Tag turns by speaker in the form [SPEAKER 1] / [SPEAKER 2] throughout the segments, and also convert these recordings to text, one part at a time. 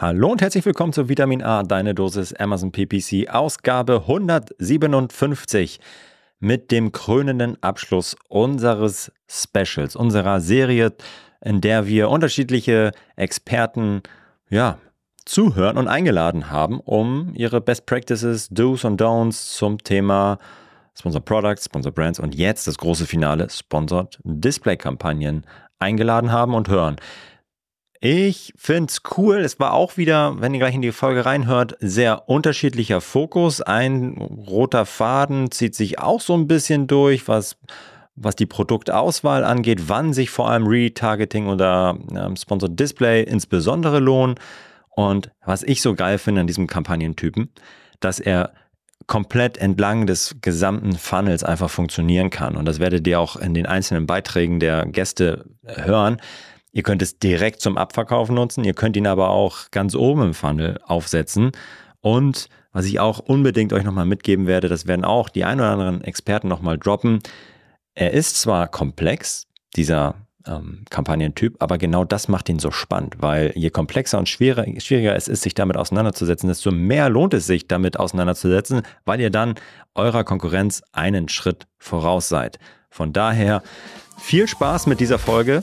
[SPEAKER 1] Hallo und herzlich willkommen zu Vitamin A, deine Dosis Amazon PPC, Ausgabe 157 mit dem krönenden Abschluss unseres Specials, unserer Serie, in der wir unterschiedliche Experten, ja, zuhören und eingeladen haben, um ihre Best Practices, Do's und Don'ts zum Thema Sponsor Products, Sponsor Brands und jetzt das große Finale Sponsored Display Kampagnen eingeladen haben und hören. Ich finde es cool. Es war auch wieder, wenn ihr gleich in die Folge reinhört, sehr unterschiedlicher Fokus. Ein roter Faden zieht sich auch so ein bisschen durch, was, was die Produktauswahl angeht, wann sich vor allem Retargeting oder ähm, Sponsored Display insbesondere lohnen. Und was ich so geil finde an diesem Kampagnentypen, dass er komplett entlang des gesamten Funnels einfach funktionieren kann. Und das werdet ihr auch in den einzelnen Beiträgen der Gäste hören Ihr könnt es direkt zum Abverkauf nutzen, ihr könnt ihn aber auch ganz oben im Funnel aufsetzen. Und was ich auch unbedingt euch nochmal mitgeben werde, das werden auch die ein oder anderen Experten nochmal droppen. Er ist zwar komplex, dieser ähm, Kampagnentyp, aber genau das macht ihn so spannend, weil je komplexer und schwieriger, schwieriger es ist, sich damit auseinanderzusetzen, desto mehr lohnt es sich, damit auseinanderzusetzen, weil ihr dann eurer Konkurrenz einen Schritt voraus seid. Von daher viel Spaß mit dieser Folge.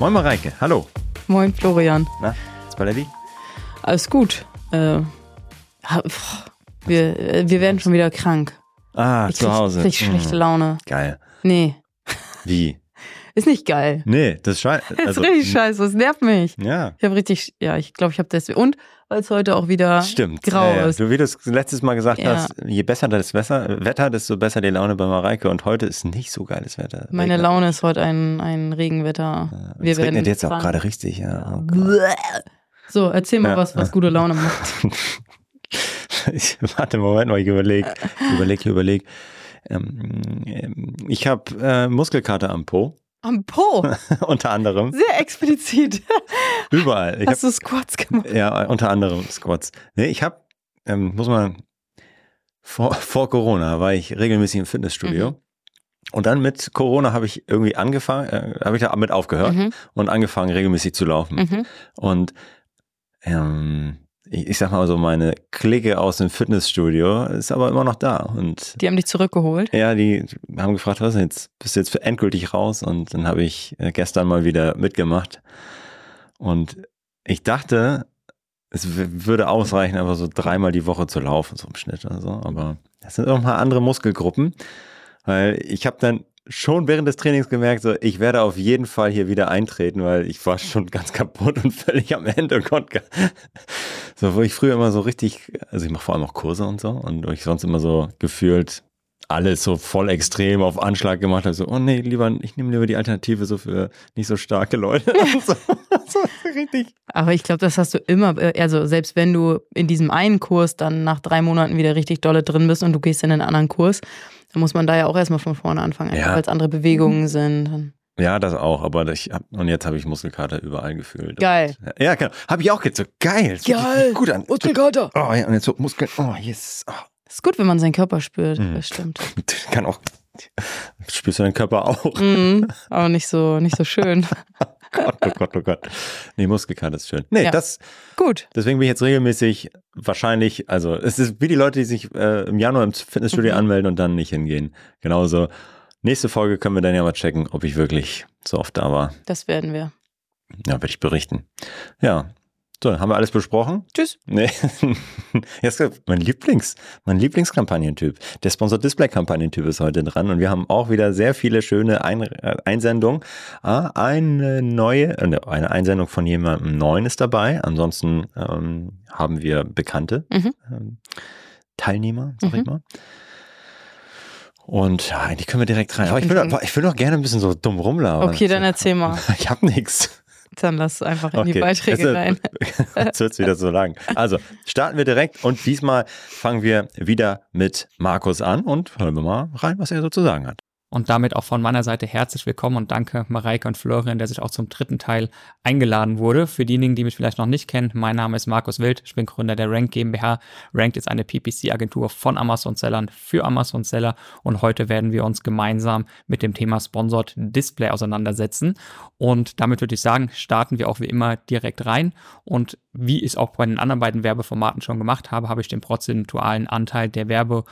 [SPEAKER 1] Moin Mareike, hallo.
[SPEAKER 2] Moin Florian.
[SPEAKER 1] Na, Spalletti?
[SPEAKER 2] Alles gut. Äh, wir, äh, wir werden schon wieder krank.
[SPEAKER 1] Ah, ich zu Hause.
[SPEAKER 2] Ich krieg schlechte hm. Laune.
[SPEAKER 1] Geil.
[SPEAKER 2] Nee.
[SPEAKER 1] Wie?
[SPEAKER 2] Ist nicht geil.
[SPEAKER 1] Nee, das ist scheiße.
[SPEAKER 2] Also, ist richtig scheiße, das nervt mich.
[SPEAKER 1] Ja.
[SPEAKER 2] Ich habe richtig, ja, ich glaube, ich habe das. Und weil es heute auch wieder
[SPEAKER 1] Stimmt.
[SPEAKER 2] grau ja, ja. ist.
[SPEAKER 1] Du, wie du es letztes Mal gesagt ja. hast, je besser das Wetter, desto besser die Laune bei Mareike. Und heute ist nicht so geiles Wetter.
[SPEAKER 2] Meine Regner. Laune ist heute ein, ein Regenwetter.
[SPEAKER 1] Es regnet jetzt auch gerade richtig, ja. Oh
[SPEAKER 2] so, erzähl mal was, was gute Laune macht.
[SPEAKER 1] ich, warte, Moment mal, ich überlege, überlege, überlege. Ähm, ich habe äh, Muskelkater am Po.
[SPEAKER 2] Am Po.
[SPEAKER 1] unter anderem.
[SPEAKER 2] Sehr explizit.
[SPEAKER 1] Überall.
[SPEAKER 2] Ich Hast hab, du Squats gemacht?
[SPEAKER 1] Ja, unter anderem Squats. Nee, ich habe, ähm, muss man, vor, vor Corona war ich regelmäßig im Fitnessstudio. Mhm. Und dann mit Corona habe ich irgendwie angefangen, äh, habe ich damit aufgehört mhm. und angefangen regelmäßig zu laufen. Mhm. Und ähm, ich, ich sag mal so, meine Clique aus dem Fitnessstudio ist aber immer noch da. Und
[SPEAKER 2] die haben dich zurückgeholt?
[SPEAKER 1] Ja, die haben gefragt, was jetzt? Bist du jetzt endgültig raus? Und dann habe ich äh, gestern mal wieder mitgemacht. Und ich dachte, es würde ausreichen, einfach so dreimal die Woche zu laufen, so im Schnitt oder so. Aber das sind auch mal andere Muskelgruppen. Weil ich habe dann schon während des Trainings gemerkt, so, ich werde auf jeden Fall hier wieder eintreten, weil ich war schon ganz kaputt und völlig am Ende und konnte so, wo ich früher immer so richtig, also ich mache vor allem auch Kurse und so und wo ich sonst immer so gefühlt alles so voll extrem auf Anschlag gemacht habe, so, oh nee, lieber, ich nehme lieber die Alternative so für nicht so starke Leute. so,
[SPEAKER 2] so richtig. Aber ich glaube, das hast du immer, äh, also selbst wenn du in diesem einen Kurs dann nach drei Monaten wieder richtig dolle drin bist und du gehst in einen anderen Kurs, dann muss man da ja auch erstmal von vorne anfangen, ja. weil es andere Bewegungen sind.
[SPEAKER 1] Ja, das auch, aber ich hab, und jetzt habe ich Muskelkater überall gefühlt.
[SPEAKER 2] Geil.
[SPEAKER 1] Und, ja, genau. Habe ich auch jetzt so geil.
[SPEAKER 2] Geil.
[SPEAKER 1] Gut an.
[SPEAKER 2] Muskelkater.
[SPEAKER 1] Oh ja, und jetzt so Muskel. Oh, yes. Oh.
[SPEAKER 2] Ist gut, wenn man seinen Körper spürt, mhm. das stimmt.
[SPEAKER 1] Kann auch. Spürst du deinen Körper auch?
[SPEAKER 2] Mhm, aber nicht so, nicht so schön.
[SPEAKER 1] Gott, oh Gott, oh Gott. Nee, Muskelkater ist schön. Nee, ja. das.
[SPEAKER 2] Gut.
[SPEAKER 1] Deswegen bin ich jetzt regelmäßig wahrscheinlich, also es ist wie die Leute, die sich äh, im Januar im Fitnessstudio mhm. anmelden und dann nicht hingehen. Genauso. Nächste Folge können wir dann ja mal checken, ob ich wirklich so oft da war.
[SPEAKER 2] Das werden wir.
[SPEAKER 1] Ja, werde ich berichten. Ja, so, haben wir alles besprochen?
[SPEAKER 2] Tschüss.
[SPEAKER 1] Nee. Jetzt mein Lieblings, mein Lieblingskampagnentyp. Der Sponsor Display Kampagnentyp ist heute dran und wir haben auch wieder sehr viele schöne Ein äh, Einsendungen. Ah, eine neue, äh, ne, eine Einsendung von jemandem neuen ist dabei. Ansonsten ähm, haben wir bekannte mhm. ähm, Teilnehmer, sag mhm. ich mal. Und ja, eigentlich können wir direkt rein. Aber ich will, ich will noch gerne ein bisschen so dumm rumlaufen.
[SPEAKER 2] Okay, dann erzähl mal.
[SPEAKER 1] Ich hab nichts.
[SPEAKER 2] Dann lass einfach in okay. die Beiträge
[SPEAKER 1] jetzt,
[SPEAKER 2] rein.
[SPEAKER 1] Jetzt wird es wieder so lang. Also starten wir direkt und diesmal fangen wir wieder mit Markus an und hören wir mal rein, was er so zu sagen hat.
[SPEAKER 3] Und damit auch von meiner Seite herzlich willkommen und danke Mareike und Florian, der sich auch zum dritten Teil eingeladen wurde. Für diejenigen, die mich vielleicht noch nicht kennen, mein Name ist Markus Wild, ich bin Gründer der Rank GmbH. Rank ist eine PPC-Agentur von Amazon-Sellern für Amazon-Seller und heute werden wir uns gemeinsam mit dem Thema Sponsored Display auseinandersetzen. Und damit würde ich sagen, starten wir auch wie immer direkt rein und wie ich es auch bei den anderen beiden Werbeformaten schon gemacht habe, habe ich den prozentualen Anteil der Werbe-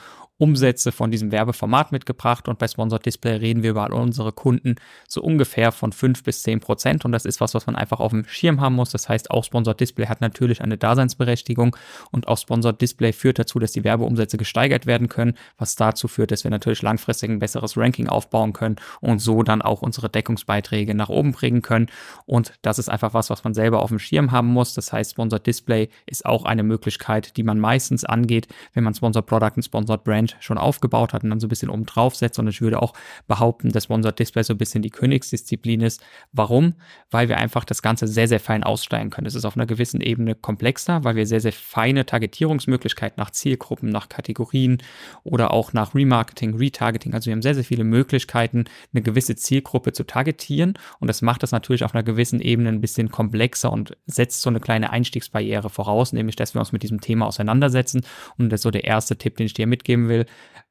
[SPEAKER 3] Umsätze von diesem Werbeformat mitgebracht und bei Sponsored Display reden wir über all unsere Kunden so ungefähr von 5 bis 10 Prozent und das ist was, was man einfach auf dem Schirm haben muss. Das heißt, auch Sponsored Display hat natürlich eine Daseinsberechtigung und auch Sponsored Display führt dazu, dass die Werbeumsätze gesteigert werden können, was dazu führt, dass wir natürlich langfristig ein besseres Ranking aufbauen können und so dann auch unsere Deckungsbeiträge nach oben bringen können und das ist einfach was, was man selber auf dem Schirm haben muss. Das heißt, Sponsored Display ist auch eine Möglichkeit, die man meistens angeht, wenn man Sponsored Product und Sponsored Brand Schon aufgebaut hat und dann so ein bisschen oben drauf setzt. Und ich würde auch behaupten, dass Sponsored Display so ein bisschen die Königsdisziplin ist. Warum? Weil wir einfach das Ganze sehr, sehr fein aussteigen können. Es ist auf einer gewissen Ebene komplexer, weil wir sehr, sehr feine Targetierungsmöglichkeiten nach Zielgruppen, nach Kategorien oder auch nach Remarketing, Retargeting. Also wir haben sehr, sehr viele Möglichkeiten, eine gewisse Zielgruppe zu targetieren. Und das macht das natürlich auf einer gewissen Ebene ein bisschen komplexer und setzt so eine kleine Einstiegsbarriere voraus, nämlich dass wir uns mit diesem Thema auseinandersetzen. Und das ist so der erste Tipp, den ich dir mitgeben will will,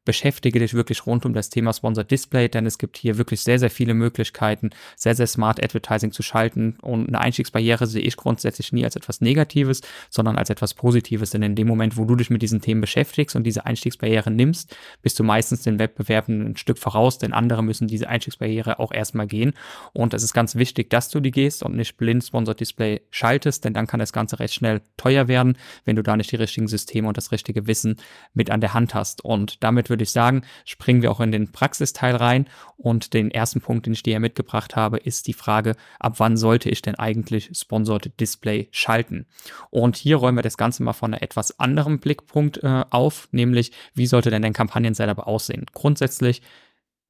[SPEAKER 3] beschäftige dich wirklich rund um das Thema Sponsored Display, denn es gibt hier wirklich sehr, sehr viele Möglichkeiten, sehr, sehr smart Advertising zu schalten. Und eine Einstiegsbarriere sehe ich grundsätzlich nie als etwas Negatives, sondern als etwas Positives. Denn in dem Moment, wo du dich mit diesen Themen beschäftigst und diese Einstiegsbarriere nimmst, bist du meistens den Wettbewerben ein Stück voraus, denn andere müssen diese Einstiegsbarriere auch erstmal gehen. Und es ist ganz wichtig, dass du die gehst und nicht blind Sponsored Display schaltest, denn dann kann das Ganze recht schnell teuer werden, wenn du da nicht die richtigen Systeme und das richtige Wissen mit an der Hand hast. Und damit würde ich sagen, springen wir auch in den Praxisteil rein. Und den ersten Punkt, den ich dir mitgebracht habe, ist die Frage, ab wann sollte ich denn eigentlich Sponsored Display schalten? Und hier räumen wir das Ganze mal von einem etwas anderen Blickpunkt äh, auf, nämlich wie sollte denn dein Kampagnen-Setup aussehen? Grundsätzlich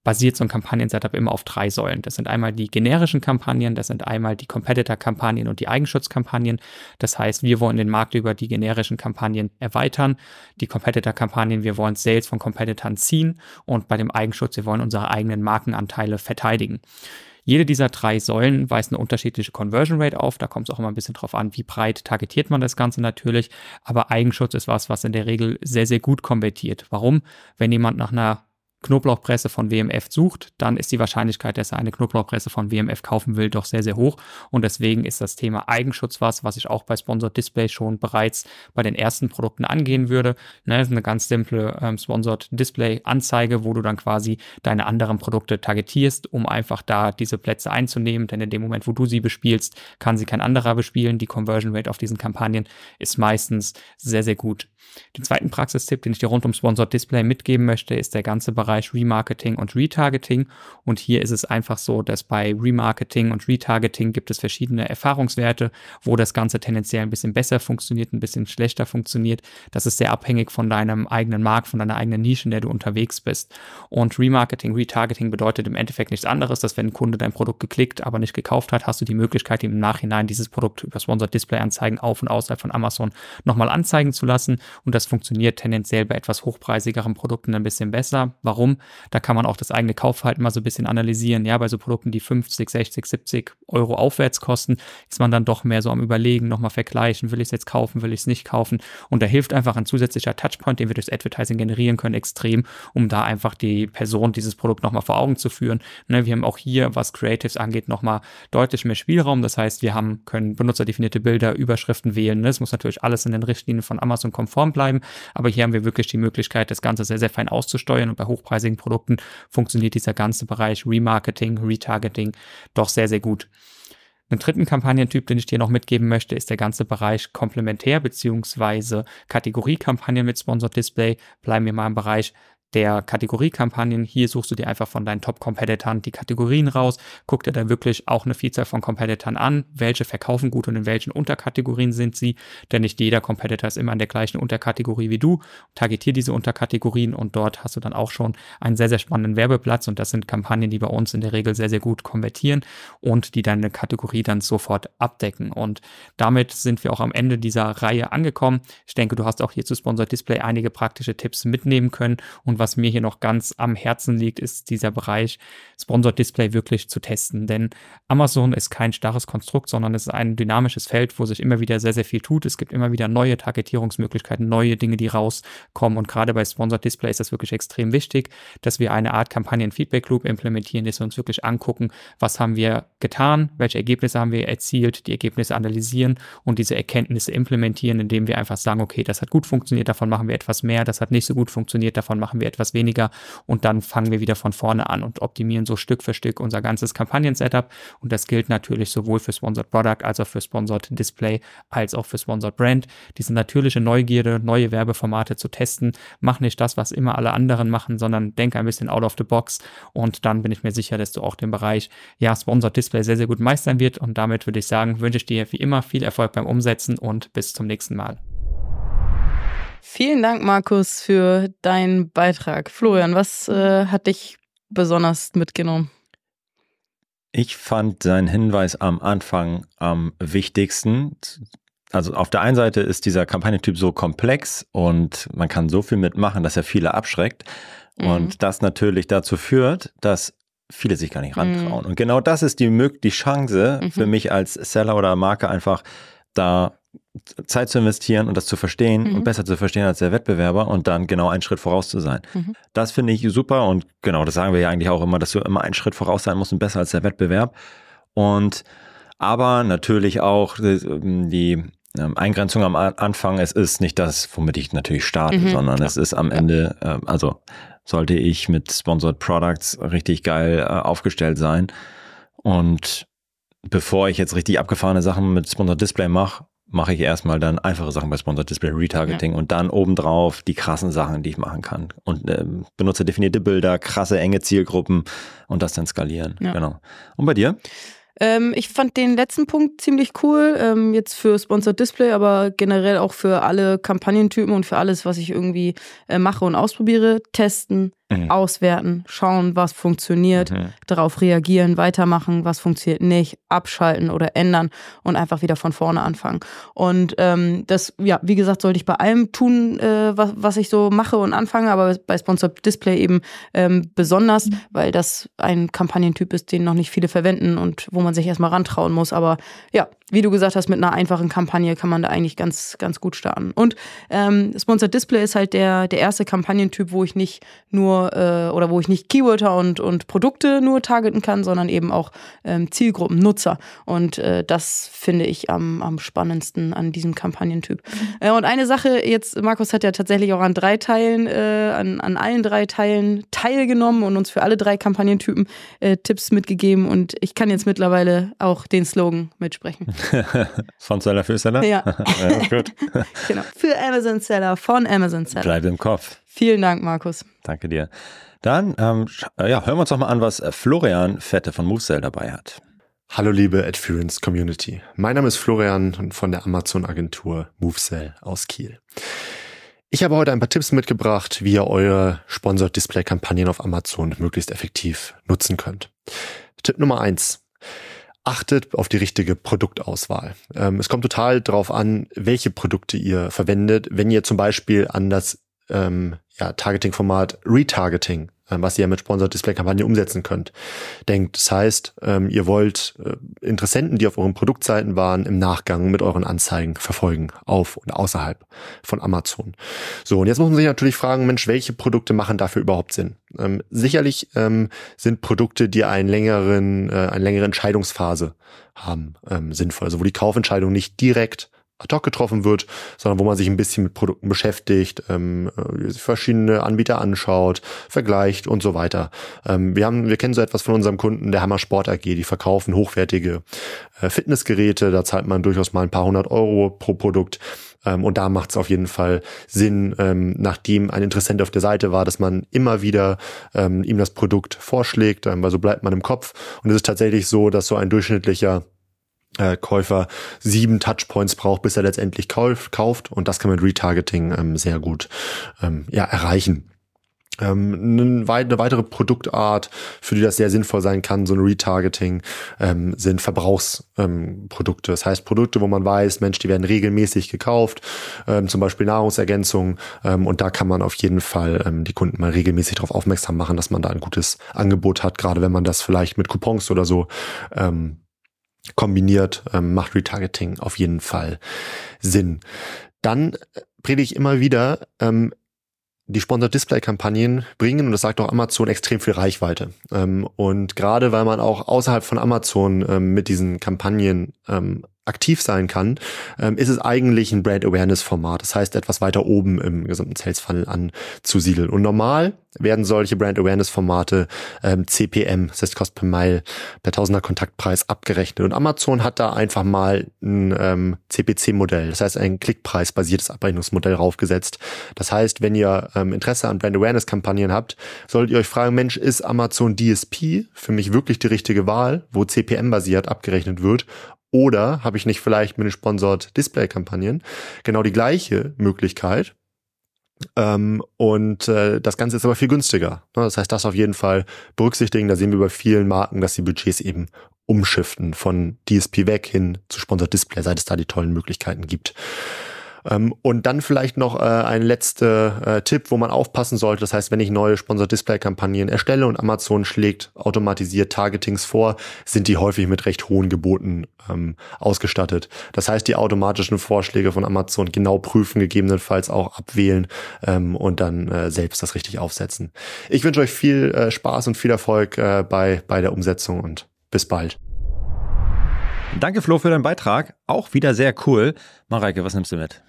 [SPEAKER 3] basiert so ein Kampagnen-Setup immer auf drei Säulen. Das sind einmal die generischen Kampagnen, das sind einmal die Competitor-Kampagnen und die Eigenschutzkampagnen. Das heißt, wir wollen den Markt über die generischen Kampagnen erweitern. Die Competitor-Kampagnen, wir wollen Sales von Competitoren ziehen und bei dem Eigenschutz, wir wollen unsere eigenen Markenanteile verteidigen. Jede dieser drei Säulen weist eine unterschiedliche Conversion Rate auf. Da kommt es auch immer ein bisschen drauf an, wie breit targetiert man das Ganze natürlich. Aber Eigenschutz ist was, was in der Regel sehr, sehr gut konvertiert. Warum? Wenn jemand nach einer Knoblauchpresse von WMF sucht, dann ist die Wahrscheinlichkeit, dass er eine Knoblauchpresse von WMF kaufen will, doch sehr, sehr hoch. Und deswegen ist das Thema Eigenschutz was, was ich auch bei Sponsored Display schon bereits bei den ersten Produkten angehen würde. Ne, das ist eine ganz simple ähm, Sponsored Display Anzeige, wo du dann quasi deine anderen Produkte targetierst, um einfach da diese Plätze einzunehmen. Denn in dem Moment, wo du sie bespielst, kann sie kein anderer bespielen. Die Conversion Rate auf diesen Kampagnen ist meistens sehr, sehr gut. Den zweiten Praxistipp, den ich dir rund um Sponsored Display mitgeben möchte, ist der ganze Bereich Remarketing und Retargeting. Und hier ist es einfach so, dass bei Remarketing und Retargeting gibt es verschiedene Erfahrungswerte, wo das Ganze tendenziell ein bisschen besser funktioniert, ein bisschen schlechter funktioniert. Das ist sehr abhängig von deinem eigenen Markt, von deiner eigenen Nische, in der du unterwegs bist. Und Remarketing, Retargeting bedeutet im Endeffekt nichts anderes, dass wenn ein Kunde dein Produkt geklickt, aber nicht gekauft hat, hast du die Möglichkeit, ihm im Nachhinein dieses Produkt über Sponsored Display Anzeigen auf und außerhalb von Amazon nochmal anzeigen zu lassen und das funktioniert tendenziell bei etwas hochpreisigeren Produkten ein bisschen besser. Warum? Da kann man auch das eigene Kaufverhalten mal so ein bisschen analysieren. Ja, bei so Produkten, die 50, 60, 70 Euro aufwärts kosten, ist man dann doch mehr so am Überlegen, nochmal vergleichen, will ich es jetzt kaufen, will ich es nicht kaufen. Und da hilft einfach ein zusätzlicher Touchpoint, den wir durchs Advertising generieren können, extrem, um da einfach die Person dieses Produkt nochmal vor Augen zu führen. Ne, wir haben auch hier, was Creatives angeht, nochmal deutlich mehr Spielraum. Das heißt, wir haben, können benutzerdefinierte Bilder, Überschriften wählen. Ne? Es muss natürlich alles in den Richtlinien von Amazon konform bleiben. Aber hier haben wir wirklich die Möglichkeit, das Ganze sehr, sehr fein auszusteuern. Und bei hochpreisigen Produkten funktioniert dieser ganze Bereich Remarketing, Retargeting doch sehr, sehr gut. Einen dritten Kampagnentyp, den ich dir noch mitgeben möchte, ist der ganze Bereich Komplementär- bzw. Kategoriekampagnen mit Sponsored Display. Bleiben wir mal im Bereich der Kategoriekampagnen. Hier suchst du dir einfach von deinen Top-Competitoren die Kategorien raus, guck dir da wirklich auch eine Vielzahl von Competitoren an, welche verkaufen gut und in welchen Unterkategorien sind sie, denn nicht jeder Competitor ist immer in der gleichen Unterkategorie wie du. Targetier diese Unterkategorien und dort hast du dann auch schon einen sehr, sehr spannenden Werbeplatz und das sind Kampagnen, die bei uns in der Regel sehr, sehr gut konvertieren und die deine Kategorie dann sofort abdecken. Und damit sind wir auch am Ende dieser Reihe angekommen. Ich denke, du hast auch hier zu Sponsored Display einige praktische Tipps mitnehmen können und was mir hier noch ganz am Herzen liegt, ist dieser Bereich Sponsored Display wirklich zu testen, denn Amazon ist kein starres Konstrukt, sondern es ist ein dynamisches Feld, wo sich immer wieder sehr, sehr viel tut. Es gibt immer wieder neue Targetierungsmöglichkeiten, neue Dinge, die rauskommen und gerade bei Sponsored Display ist das wirklich extrem wichtig, dass wir eine Art Kampagnen-Feedback-Loop implementieren, dass wir uns wirklich angucken, was haben wir getan, welche Ergebnisse haben wir erzielt, die Ergebnisse analysieren und diese Erkenntnisse implementieren, indem wir einfach sagen, okay, das hat gut funktioniert, davon machen wir etwas mehr, das hat nicht so gut funktioniert, davon machen wir etwas weniger. Und dann fangen wir wieder von vorne an und optimieren so Stück für Stück unser ganzes Kampagnen-Setup. Und das gilt natürlich sowohl für Sponsored Product als auch für Sponsored Display als auch für Sponsored Brand. Diese natürliche Neugierde, neue Werbeformate zu testen, mach nicht das, was immer alle anderen machen, sondern denk ein bisschen out of the box. Und dann bin ich mir sicher, dass du auch den Bereich ja Sponsored Display sehr, sehr gut meistern wird. Und damit würde ich sagen, wünsche ich dir wie immer viel Erfolg beim Umsetzen und bis zum nächsten Mal.
[SPEAKER 2] Vielen Dank, Markus, für deinen Beitrag. Florian, was äh, hat dich besonders mitgenommen?
[SPEAKER 1] Ich fand seinen Hinweis am Anfang am wichtigsten. Also auf der einen Seite ist dieser Kampagnentyp so komplex und man kann so viel mitmachen, dass er viele abschreckt. Mhm. Und das natürlich dazu führt, dass viele sich gar nicht rantrauen. Mhm. Und genau das ist die, die Chance mhm. für mich als Seller oder Marke einfach da Zeit zu investieren und das zu verstehen mhm. und besser zu verstehen als der Wettbewerber und dann genau einen Schritt voraus zu sein. Mhm. Das finde ich super und genau, das sagen wir ja eigentlich auch immer, dass du immer einen Schritt voraus sein musst und besser als der Wettbewerb. Und aber natürlich auch die, die ähm, Eingrenzung am Anfang, es ist nicht das, womit ich natürlich starte, mhm, sondern klar. es ist am Ende, äh, also sollte ich mit Sponsored Products richtig geil äh, aufgestellt sein. Und bevor ich jetzt richtig abgefahrene Sachen mit Sponsored Display mache, mache ich erstmal dann einfache Sachen bei Sponsored Display Retargeting ja. und dann obendrauf die krassen Sachen, die ich machen kann. Und äh, benutze definierte Bilder, krasse, enge Zielgruppen und das dann skalieren. Ja. Genau. Und bei dir?
[SPEAKER 2] Ähm, ich fand den letzten Punkt ziemlich cool, ähm, jetzt für Sponsored Display, aber generell auch für alle Kampagnentypen und für alles, was ich irgendwie äh, mache und ausprobiere. Testen, mhm. auswerten, schauen, was funktioniert, mhm. darauf reagieren, weitermachen, was funktioniert nicht, abschalten oder ändern und einfach wieder von vorne anfangen. Und ähm, das, ja, wie gesagt, sollte ich bei allem tun, äh, was, was ich so mache und anfange, aber bei Sponsored Display eben ähm, besonders, mhm. weil das ein Kampagnentyp ist, den noch nicht viele verwenden und wo man sich erstmal rantrauen muss. Aber ja, wie du gesagt hast, mit einer einfachen Kampagne kann man da eigentlich ganz, ganz gut starten. Und ähm, Sponsored Display ist halt der, der erste Kampagnentyp, wo ich nicht nur äh, oder wo ich nicht Keywörter und, und Produkte nur targeten kann, sondern eben auch ähm, Zielgruppen, Nutzer. Und äh, das finde ich am, am spannendsten an diesem Kampagnentyp. Mhm. Äh, und eine Sache, jetzt, Markus hat ja tatsächlich auch an drei Teilen, äh, an, an allen drei Teilen teilgenommen und uns für alle drei Kampagnentypen äh, Tipps mitgegeben. Und ich kann jetzt mittlerweile auch den Slogan mitsprechen.
[SPEAKER 1] von Seller für Seller?
[SPEAKER 2] Ja. ja gut. genau. Für Amazon Seller, von Amazon Seller.
[SPEAKER 1] Bleib im Kopf.
[SPEAKER 2] Vielen Dank, Markus.
[SPEAKER 1] Danke dir. Dann ähm, äh, ja, hören wir uns doch mal an, was äh, Florian Fette von MoveCell dabei hat.
[SPEAKER 4] Hallo liebe Adference Community. Mein Name ist Florian von der Amazon Agentur MoveCell aus Kiel. Ich habe heute ein paar Tipps mitgebracht, wie ihr eure Sponsored Display Kampagnen auf Amazon möglichst effektiv nutzen könnt. Tipp Nummer eins: Achtet auf die richtige Produktauswahl. Ähm, es kommt total darauf an, welche Produkte ihr verwendet. Wenn ihr zum Beispiel an das ähm, ja, Targeting-Format Retargeting, ähm, was ihr mit Sponsored Display-Kampagne umsetzen könnt, denkt. Das heißt, ähm, ihr wollt äh, Interessenten, die auf euren Produktseiten waren, im Nachgang mit euren Anzeigen verfolgen, auf und außerhalb von Amazon. So, und jetzt muss man sich natürlich fragen, Mensch, welche Produkte machen dafür überhaupt Sinn? Ähm, sicherlich ähm, sind Produkte, die einen längeren, äh, eine längere Entscheidungsphase haben, ähm, sinnvoll. Also wo die Kaufentscheidung nicht direkt ad hoc getroffen wird, sondern wo man sich ein bisschen mit Produkten beschäftigt, ähm, äh, verschiedene Anbieter anschaut, vergleicht und so weiter. Ähm, wir haben, wir kennen so etwas von unserem Kunden, der Hammer Sport AG, die verkaufen hochwertige äh, Fitnessgeräte, da zahlt man durchaus mal ein paar hundert Euro pro Produkt. Ähm, und da macht es auf jeden Fall Sinn, ähm, nachdem ein Interessent auf der Seite war, dass man immer wieder ähm, ihm das Produkt vorschlägt, ähm, weil so bleibt man im Kopf. Und es ist tatsächlich so, dass so ein durchschnittlicher äh, Käufer sieben Touchpoints braucht, bis er letztendlich kauft. Und das kann man mit Retargeting ähm, sehr gut ähm, ja, erreichen. Ähm, eine weitere Produktart, für die das sehr sinnvoll sein kann, so ein Retargeting, ähm, sind Verbrauchsprodukte. Ähm, das heißt Produkte, wo man weiß, Mensch, die werden regelmäßig gekauft, ähm, zum Beispiel Nahrungsergänzungen. Ähm, und da kann man auf jeden Fall ähm, die Kunden mal regelmäßig darauf aufmerksam machen, dass man da ein gutes Angebot hat, gerade wenn man das vielleicht mit Coupons oder so ähm, kombiniert, ähm, macht Retargeting auf jeden Fall Sinn. Dann predige ich immer wieder, ähm, die Sponsored Display Kampagnen bringen, und das sagt auch Amazon, extrem viel Reichweite. Ähm, und gerade weil man auch außerhalb von Amazon ähm, mit diesen Kampagnen ähm, aktiv sein kann, ähm, ist es eigentlich ein Brand Awareness Format. Das heißt, etwas weiter oben im gesamten Sales Funnel anzusiedeln. Und normal werden solche Brand Awareness Formate ähm, CPM, das heißt Cost per Mile, per Tausender Kontaktpreis abgerechnet. Und Amazon hat da einfach mal ein ähm, CPC-Modell, das heißt ein Klickpreis-basiertes Abrechnungsmodell raufgesetzt. Das heißt, wenn ihr ähm, Interesse an Brand Awareness Kampagnen habt, solltet ihr euch fragen, Mensch, ist Amazon DSP für mich wirklich die richtige Wahl, wo CPM basiert abgerechnet wird? Oder habe ich nicht vielleicht mit den Sponsored Display-Kampagnen genau die gleiche Möglichkeit? Ähm, und äh, das Ganze ist aber viel günstiger. Ne? Das heißt, das auf jeden Fall berücksichtigen. Da sehen wir bei vielen Marken, dass die Budgets eben umschiften von DSP weg hin zu Sponsored Display, seit es da die tollen Möglichkeiten gibt. Ähm, und dann vielleicht noch äh, ein letzter äh, Tipp, wo man aufpassen sollte. Das heißt, wenn ich neue Sponsor-Display-Kampagnen erstelle und Amazon schlägt automatisiert Targetings vor, sind die häufig mit recht hohen Geboten ähm, ausgestattet. Das heißt, die automatischen Vorschläge von Amazon genau prüfen, gegebenenfalls auch abwählen ähm, und dann äh, selbst das richtig aufsetzen. Ich wünsche euch viel äh, Spaß und viel Erfolg äh, bei, bei der Umsetzung und bis bald.
[SPEAKER 1] Danke, Flo, für deinen Beitrag. Auch wieder sehr cool. Mareike, was nimmst du mit?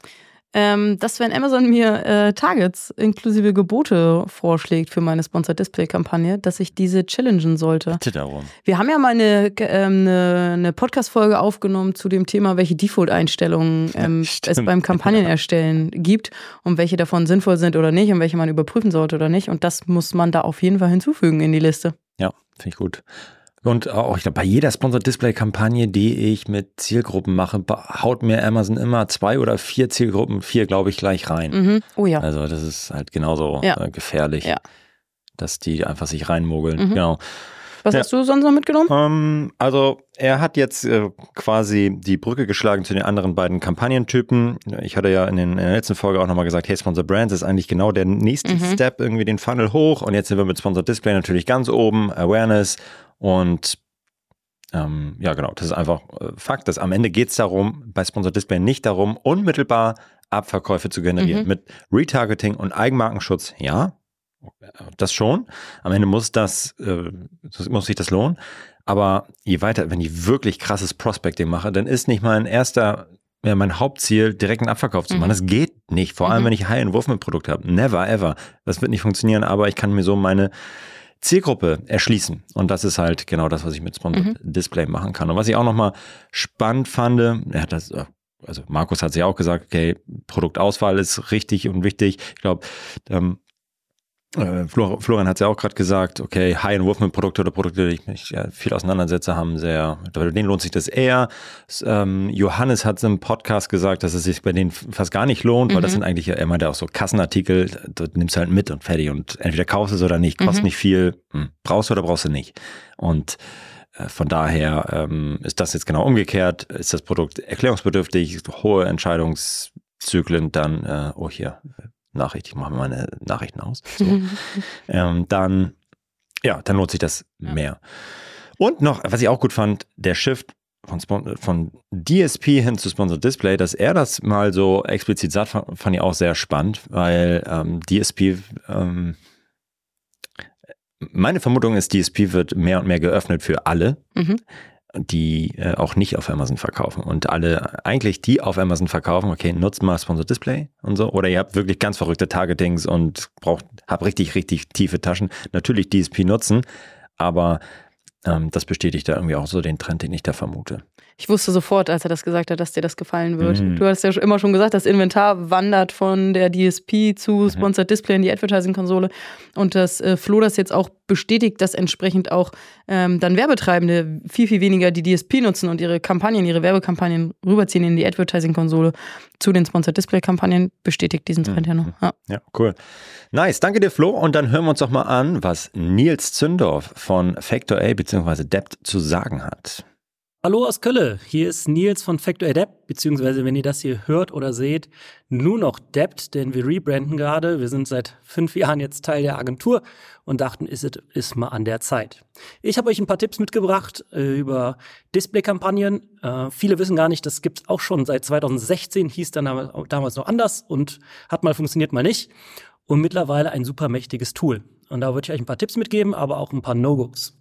[SPEAKER 2] Ähm, dass wenn Amazon mir äh, Targets inklusive Gebote vorschlägt für meine Sponsored Display Kampagne, dass ich diese challengen sollte.
[SPEAKER 1] Bitte darum.
[SPEAKER 2] Wir haben ja mal eine, ähm, eine, eine Podcast-Folge aufgenommen zu dem Thema, welche Default-Einstellungen ähm, ja, es beim Kampagnenerstellen ja. gibt und welche davon sinnvoll sind oder nicht und welche man überprüfen sollte oder nicht. Und das muss man da auf jeden Fall hinzufügen in die Liste.
[SPEAKER 1] Ja, finde ich gut. Und auch, ich glaube, bei jeder Sponsored Display Kampagne, die ich mit Zielgruppen mache, haut mir Amazon immer zwei oder vier Zielgruppen, vier glaube ich gleich rein.
[SPEAKER 2] Mhm. Oh ja.
[SPEAKER 1] Also das ist halt genauso ja. äh, gefährlich,
[SPEAKER 2] ja.
[SPEAKER 1] dass die einfach sich reinmogeln. Mhm. Genau.
[SPEAKER 2] Was ja. hast du sonst noch mitgenommen?
[SPEAKER 1] Ähm, also er hat jetzt äh, quasi die Brücke geschlagen zu den anderen beiden Kampagnentypen. Ich hatte ja in, den, in der letzten Folge auch nochmal gesagt, hey, Sponsor Brands ist eigentlich genau der nächste mhm. Step, irgendwie den Funnel hoch. Und jetzt sind wir mit Sponsor Display natürlich ganz oben, Awareness und ähm, ja, genau, das ist einfach äh, Fakt. Dass am Ende geht es darum, bei Sponsor Display nicht darum, unmittelbar Abverkäufe zu generieren. Mhm. Mit Retargeting und Eigenmarkenschutz, ja, das schon. Am Ende muss das, äh, muss sich das lohnen. Aber je weiter, wenn ich wirklich krasses Prospecting mache, dann ist nicht mein erster, ja, mein Hauptziel, direkt einen Abverkauf zu machen. Mhm. Das geht nicht. Vor allem, mhm. wenn ich High-End-Wurf-Produkt habe. Never, ever. Das wird nicht funktionieren, aber ich kann mir so meine Zielgruppe erschließen. Und das ist halt genau das, was ich mit Sponsored mhm. Display machen kann. Und was ich auch nochmal spannend fand, er hat das, also Markus hat sich auch gesagt, okay, Produktauswahl ist richtig und wichtig. Ich glaube, ähm, äh, Florian hat es ja auch gerade gesagt, okay, High-End-Wolfman-Produkte oder Produkte, die ich mich ja, viel auseinandersetze, haben sehr, bei denen lohnt sich das eher. Ähm, Johannes hat im Podcast gesagt, dass es sich bei denen fast gar nicht lohnt, mhm. weil das mhm. sind eigentlich, er meinte auch so Kassenartikel, dort nimmst du halt mit und fertig und entweder kaufst du es oder nicht, kostet mhm. nicht viel, hm, brauchst du oder brauchst du nicht. Und äh, von daher ähm, ist das jetzt genau umgekehrt, ist das Produkt erklärungsbedürftig, hohe Entscheidungszyklen, dann, äh, oh hier, Nachricht, ich mache meine Nachrichten aus. So. ähm, dann, ja, dann lohnt sich das ja. mehr. Und noch, was ich auch gut fand, der Shift von, von DSP hin zu Sponsored Display, dass er das mal so explizit sagt, fand ich auch sehr spannend, weil ähm, DSP, ähm, meine Vermutung ist, DSP wird mehr und mehr geöffnet für alle. Mhm die äh, auch nicht auf Amazon verkaufen. Und alle, eigentlich die auf Amazon verkaufen, okay, nutzt mal Sponsor Display und so. Oder ihr habt wirklich ganz verrückte Targetings und braucht, habt richtig, richtig tiefe Taschen. Natürlich DSP nutzen, aber ähm, das bestätigt da irgendwie auch so den Trend, den ich da vermute.
[SPEAKER 2] Ich wusste sofort, als er das gesagt hat, dass dir das gefallen wird. Mhm. Du hast ja immer schon gesagt, das Inventar wandert von der DSP zu mhm. Sponsored Display in die Advertising-Konsole. Und dass äh, Flo das jetzt auch bestätigt, dass entsprechend auch ähm, dann Werbetreibende viel, viel weniger die DSP nutzen und ihre Kampagnen, ihre Werbekampagnen rüberziehen in die Advertising-Konsole zu den Sponsored Display-Kampagnen, bestätigt diesen Trend mhm. ja noch.
[SPEAKER 1] Ja. ja, cool. Nice, danke dir, Flo. Und dann hören wir uns doch mal an, was Nils Zündorf von Factor A bzw. Debt zu sagen hat.
[SPEAKER 5] Hallo aus Kölle, hier ist Nils von Factor Adapt, beziehungsweise wenn ihr das hier hört oder seht, nur noch Debt, denn wir rebranden gerade. Wir sind seit fünf Jahren jetzt Teil der Agentur und dachten, ist es ist mal an der Zeit. Ich habe euch ein paar Tipps mitgebracht äh, über Display-Kampagnen. Äh, viele wissen gar nicht, das gibt's auch schon seit 2016, hieß dann damals noch anders und hat mal funktioniert, mal nicht. Und mittlerweile ein super mächtiges Tool. Und da würde ich euch ein paar Tipps mitgeben, aber auch ein paar No-Gos.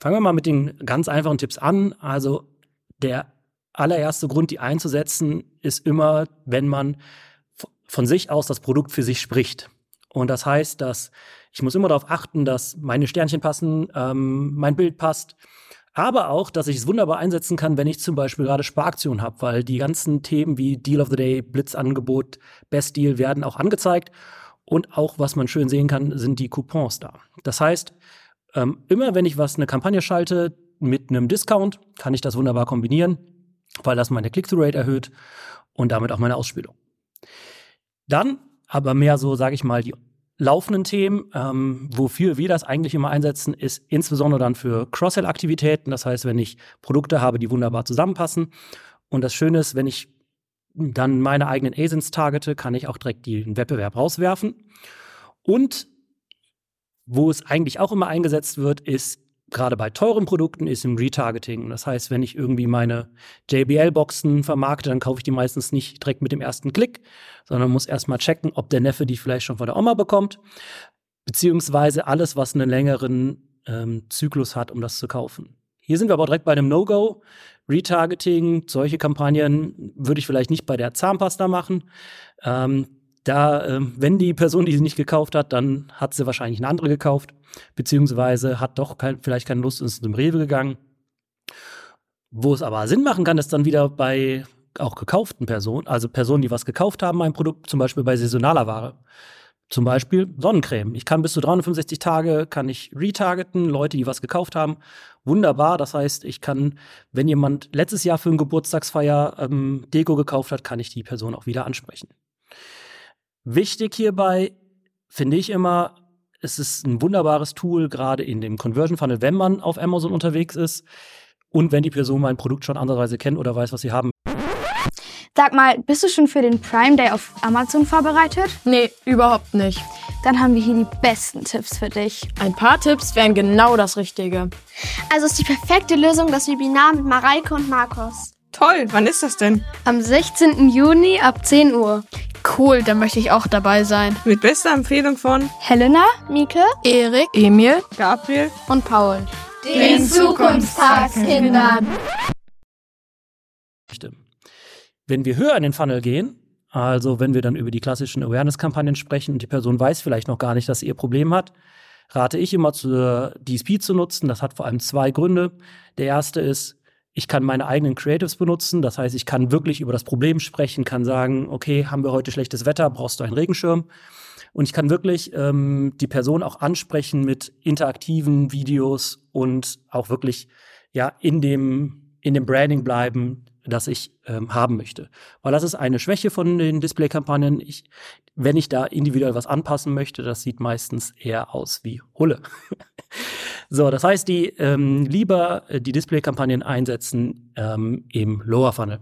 [SPEAKER 5] Fangen wir mal mit den ganz einfachen Tipps an. Also der allererste Grund, die einzusetzen, ist immer, wenn man von sich aus das Produkt für sich spricht. Und das heißt, dass ich muss immer darauf achten, dass meine Sternchen passen, ähm, mein Bild passt, aber auch, dass ich es wunderbar einsetzen kann, wenn ich zum Beispiel gerade Sparaktionen habe, weil die ganzen Themen wie Deal of the Day, Blitzangebot, Best Deal werden auch angezeigt. Und auch, was man schön sehen kann, sind die Coupons da. Das heißt, ähm, immer wenn ich was, eine Kampagne schalte mit einem Discount, kann ich das wunderbar kombinieren, weil das meine Click-through-Rate erhöht und damit auch meine Ausspielung. Dann aber mehr so, sage ich mal, die laufenden Themen, ähm, wofür wir das eigentlich immer einsetzen, ist insbesondere dann für Cross-Sell-Aktivitäten. Das heißt, wenn ich Produkte habe, die wunderbar zusammenpassen. Und das Schöne ist, wenn ich dann meine eigenen ASINs targete, kann ich auch direkt den Wettbewerb rauswerfen. Und wo es eigentlich auch immer eingesetzt wird, ist gerade bei teuren Produkten, ist im Retargeting. Das heißt, wenn ich irgendwie meine JBL-Boxen vermarkte, dann kaufe ich die meistens nicht direkt mit dem ersten Klick, sondern muss erstmal checken, ob der Neffe die vielleicht schon von der Oma bekommt, beziehungsweise alles, was einen längeren ähm, Zyklus hat, um das zu kaufen. Hier sind wir aber direkt bei einem No-Go. Retargeting, solche Kampagnen würde ich vielleicht nicht bei der Zahnpasta machen. Ähm, da, äh, wenn die Person die sie nicht gekauft hat, dann hat sie wahrscheinlich eine andere gekauft, beziehungsweise hat doch kein, vielleicht keine Lust und ist zum Rewe gegangen. Wo es aber Sinn machen kann, ist dann wieder bei auch gekauften Personen, also Personen, die was gekauft haben, ein Produkt, zum Beispiel bei saisonaler Ware. Zum Beispiel Sonnencreme. Ich kann bis zu 365 Tage kann ich retargeten, Leute, die was gekauft haben. Wunderbar. Das heißt, ich kann, wenn jemand letztes Jahr für eine Geburtstagsfeier ähm, Deko gekauft hat, kann ich die Person auch wieder ansprechen. Wichtig hierbei finde ich immer, es ist ein wunderbares Tool, gerade in dem Conversion Funnel, wenn man auf Amazon unterwegs ist und wenn die Person mein Produkt schon andererweise kennt oder weiß, was sie haben.
[SPEAKER 6] Sag mal, bist du schon für den Prime Day auf Amazon vorbereitet?
[SPEAKER 7] Nee, überhaupt nicht.
[SPEAKER 6] Dann haben wir hier die besten Tipps für dich.
[SPEAKER 7] Ein paar Tipps wären genau das Richtige.
[SPEAKER 6] Also ist die perfekte Lösung das Webinar mit Mareike und Markus.
[SPEAKER 7] Toll, wann ist das denn?
[SPEAKER 6] Am 16. Juni ab 10 Uhr.
[SPEAKER 7] Cool, dann möchte ich auch dabei sein.
[SPEAKER 8] Mit bester Empfehlung von
[SPEAKER 6] Helena, Mieke,
[SPEAKER 7] Erik, Emil,
[SPEAKER 8] Gabriel
[SPEAKER 6] und Paul.
[SPEAKER 9] Den Zukunftstagskindern.
[SPEAKER 5] Wenn wir höher in den Funnel gehen, also wenn wir dann über die klassischen Awareness-Kampagnen sprechen und die Person weiß vielleicht noch gar nicht, dass sie ihr Problem hat, rate ich immer zur DSP zu nutzen. Das hat vor allem zwei Gründe. Der erste ist, ich kann meine eigenen Creatives benutzen. Das heißt, ich kann wirklich über das Problem sprechen, kann sagen, okay, haben wir heute schlechtes Wetter, brauchst du einen Regenschirm? Und ich kann wirklich ähm, die Person auch ansprechen mit interaktiven Videos und auch wirklich ja in dem in dem Branding bleiben, das ich ähm, haben möchte. Weil das ist eine Schwäche von den Display-Kampagnen. Ich, wenn ich da individuell was anpassen möchte, das sieht meistens eher aus wie Hulle. so, das heißt, die ähm, lieber äh, die Display-Kampagnen einsetzen ähm, im Lower Funnel.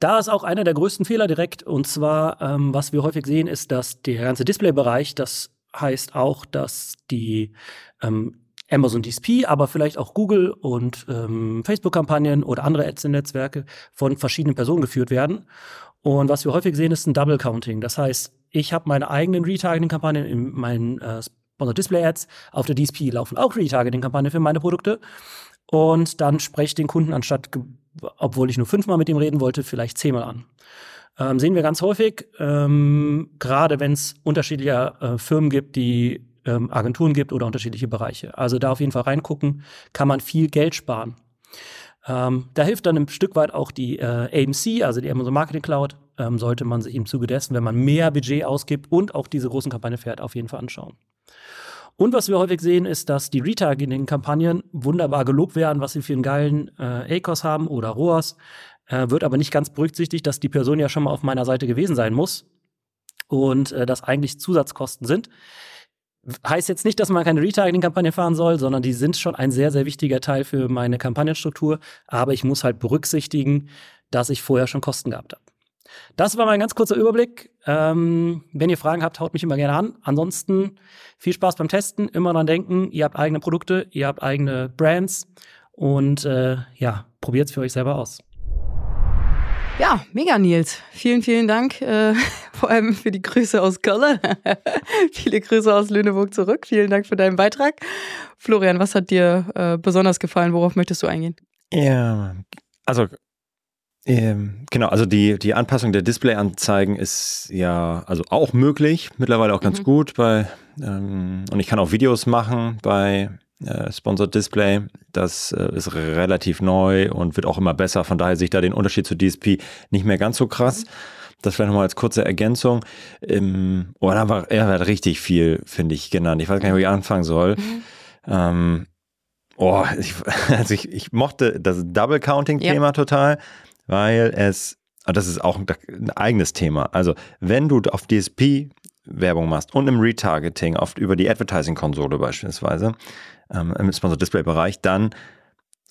[SPEAKER 5] Da ist auch einer der größten Fehler direkt. Und zwar, ähm, was wir häufig sehen, ist, dass der ganze Display-Bereich, das heißt auch, dass die ähm, Amazon DSP, aber vielleicht auch Google und ähm, Facebook-Kampagnen oder andere Ads-Netzwerke von verschiedenen Personen geführt werden. Und was wir häufig sehen, ist ein Double Counting. Das heißt, ich habe meine eigenen Retargeting-Kampagnen in meinen äh, Sponsored Display Ads. Auf der DSP laufen auch Retargeting-Kampagnen für meine Produkte. Und dann spreche ich den Kunden anstatt, obwohl ich nur fünfmal mit ihm reden wollte, vielleicht zehnmal an. Ähm, sehen wir ganz häufig, ähm, gerade wenn es unterschiedliche äh, Firmen gibt, die ähm, Agenturen gibt oder unterschiedliche Bereiche. Also da auf jeden Fall reingucken, kann man viel Geld sparen. Ähm, da hilft dann ein Stück weit auch die äh, AMC, also die Amazon Marketing Cloud, ähm, sollte man sich im Zuge dessen, wenn man mehr Budget ausgibt und auch diese großen Kampagnen fährt, auf jeden Fall anschauen. Und was wir häufig sehen, ist, dass die Retargeting-Kampagnen wunderbar gelobt werden, was sie für einen geilen äh, ACOS haben oder ROAS, äh, wird aber nicht ganz berücksichtigt, dass die Person ja schon mal auf meiner Seite gewesen sein muss und äh, das eigentlich Zusatzkosten sind. Heißt jetzt nicht, dass man keine Retargeting-Kampagne fahren soll, sondern die sind schon ein sehr, sehr wichtiger Teil für meine Kampagnenstruktur. Aber ich muss halt berücksichtigen, dass ich vorher schon Kosten gehabt habe. Das war mein ganz kurzer Überblick. Ähm, wenn ihr Fragen habt, haut mich immer gerne an. Ansonsten viel Spaß beim Testen. Immer dran denken, ihr habt eigene Produkte, ihr habt eigene Brands und äh, ja, probiert es für euch selber aus.
[SPEAKER 2] Ja, mega Nils. Vielen, vielen Dank. Äh, vor allem für die Grüße aus Köln. Viele Grüße aus Lüneburg zurück. Vielen Dank für deinen Beitrag. Florian, was hat dir äh, besonders gefallen? Worauf möchtest du eingehen?
[SPEAKER 1] Ja, also ähm, genau, also die, die Anpassung der Displayanzeigen ist ja also auch möglich, mittlerweile auch ganz mhm. gut bei ähm, und ich kann auch Videos machen bei äh, Sponsored Display. Das äh, ist relativ neu und wird auch immer besser. Von daher sehe ich da den Unterschied zu DSP nicht mehr ganz so krass. Das vielleicht nochmal als kurze Ergänzung. Ähm, oh, da war, er hat richtig viel, finde ich, genannt. Ich weiß gar nicht, wo ich anfangen soll. Mhm. Ähm, oh, ich, also ich, ich mochte das Double Counting-Thema ja. total weil es, ah, das ist auch ein eigenes Thema. Also, wenn du auf DSP Werbung machst und im Retargeting, oft über die Advertising-Konsole beispielsweise, ähm, im Sponsor-Display-Bereich, dann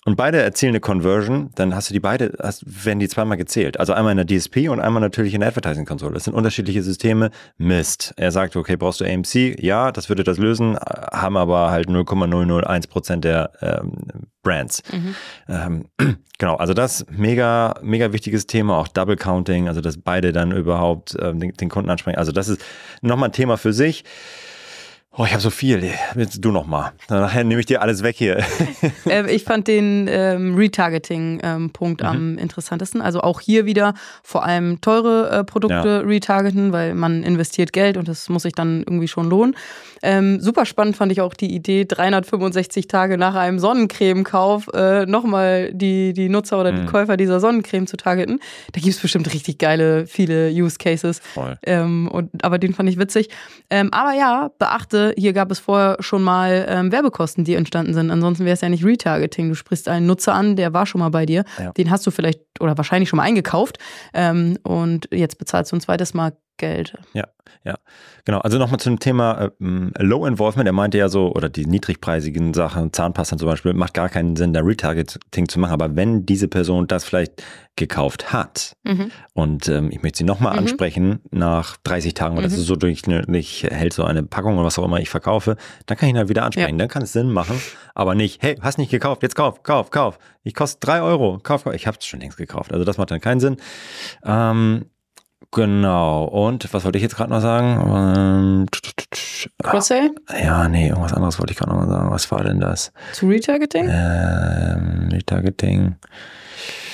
[SPEAKER 1] und beide erzielen eine Conversion, dann hast du die beide, hast, werden die zweimal gezählt. Also einmal in der DSP und einmal natürlich in der Advertising-Konsole. Das sind unterschiedliche Systeme. Mist. Er sagt, okay, brauchst du AMC? Ja, das würde das lösen, haben aber halt 0,001 Prozent der ähm, Brands. Mhm. Ähm, genau, also das mega, mega wichtiges Thema, auch Double Counting, also dass beide dann überhaupt ähm, den, den Kunden ansprechen. Also das ist nochmal ein Thema für sich. Oh, ich habe so viel. Jetzt du noch mal. Nachher nehme ich dir alles weg hier.
[SPEAKER 2] äh, ich fand den ähm, Retargeting-Punkt ähm, mhm. am interessantesten. Also auch hier wieder vor allem teure äh, Produkte ja. retargeten, weil man investiert Geld und das muss sich dann irgendwie schon lohnen. Ähm, super spannend fand ich auch die Idee, 365 Tage nach einem Sonnencremekauf äh, nochmal die, die Nutzer oder mhm. die Käufer dieser Sonnencreme zu targeten. Da gibt es bestimmt richtig geile, viele Use Cases. Voll. Ähm, und, aber den fand ich witzig. Ähm, aber ja, beachte, hier gab es vorher schon mal ähm, Werbekosten, die entstanden sind. Ansonsten wäre es ja nicht Retargeting. Du sprichst einen Nutzer an, der war schon mal bei dir. Ja. Den hast du vielleicht oder wahrscheinlich schon mal eingekauft. Ähm, und jetzt bezahlst du ein zweites Mal Geld.
[SPEAKER 1] Ja, ja, genau. Also nochmal zum Thema äh, Low Involvement. Er meinte ja so, oder die niedrigpreisigen Sachen, Zahnpasta zum Beispiel, macht gar keinen Sinn, da Retargeting zu machen. Aber wenn diese Person das vielleicht gekauft hat mhm. und ähm, ich möchte sie nochmal mhm. ansprechen nach 30 Tagen, weil mhm. das ist so durchschnittlich, hält so eine Packung oder was auch immer ich verkaufe, dann kann ich ihn halt wieder ansprechen. Ja. Dann kann es Sinn machen, aber nicht, hey, hast nicht gekauft, jetzt kauf, kauf, kauf. Ich koste drei Euro, kauf, kauf. Ich habe es schon längst gekauft. Also das macht dann keinen Sinn. Ähm, Genau. Und was wollte ich jetzt gerade noch sagen? Ähm,
[SPEAKER 2] Cross-Sale?
[SPEAKER 1] Ja, nee, irgendwas anderes wollte ich gerade noch mal sagen. Was war denn das?
[SPEAKER 2] Zu Retargeting?
[SPEAKER 1] Ähm, Retargeting.